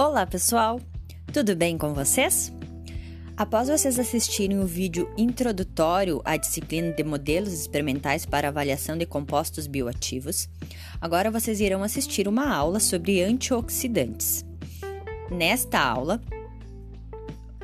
Olá, pessoal! Tudo bem com vocês? Após vocês assistirem o vídeo introdutório à disciplina de modelos experimentais para avaliação de compostos bioativos, agora vocês irão assistir uma aula sobre antioxidantes. Nesta aula,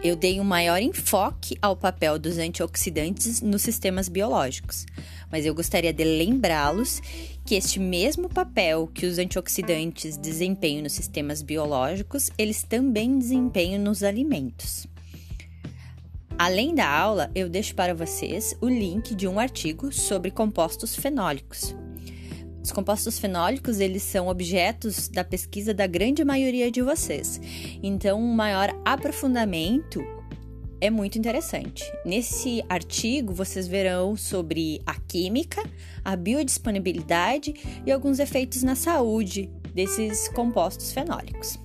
eu dei um maior enfoque ao papel dos antioxidantes nos sistemas biológicos, mas eu gostaria de lembrá-los que este mesmo papel que os antioxidantes desempenham nos sistemas biológicos, eles também desempenham nos alimentos. Além da aula, eu deixo para vocês o link de um artigo sobre compostos fenólicos. Os compostos fenólicos, eles são objetos da pesquisa da grande maioria de vocês. Então, um maior aprofundamento é muito interessante. Nesse artigo, vocês verão sobre a química, a biodisponibilidade e alguns efeitos na saúde desses compostos fenólicos.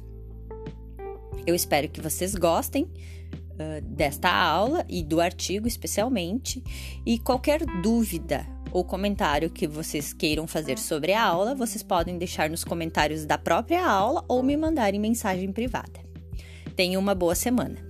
Eu espero que vocês gostem uh, desta aula e do artigo especialmente. E qualquer dúvida ou comentário que vocês queiram fazer sobre a aula, vocês podem deixar nos comentários da própria aula ou me mandar em mensagem privada. Tenha uma boa semana!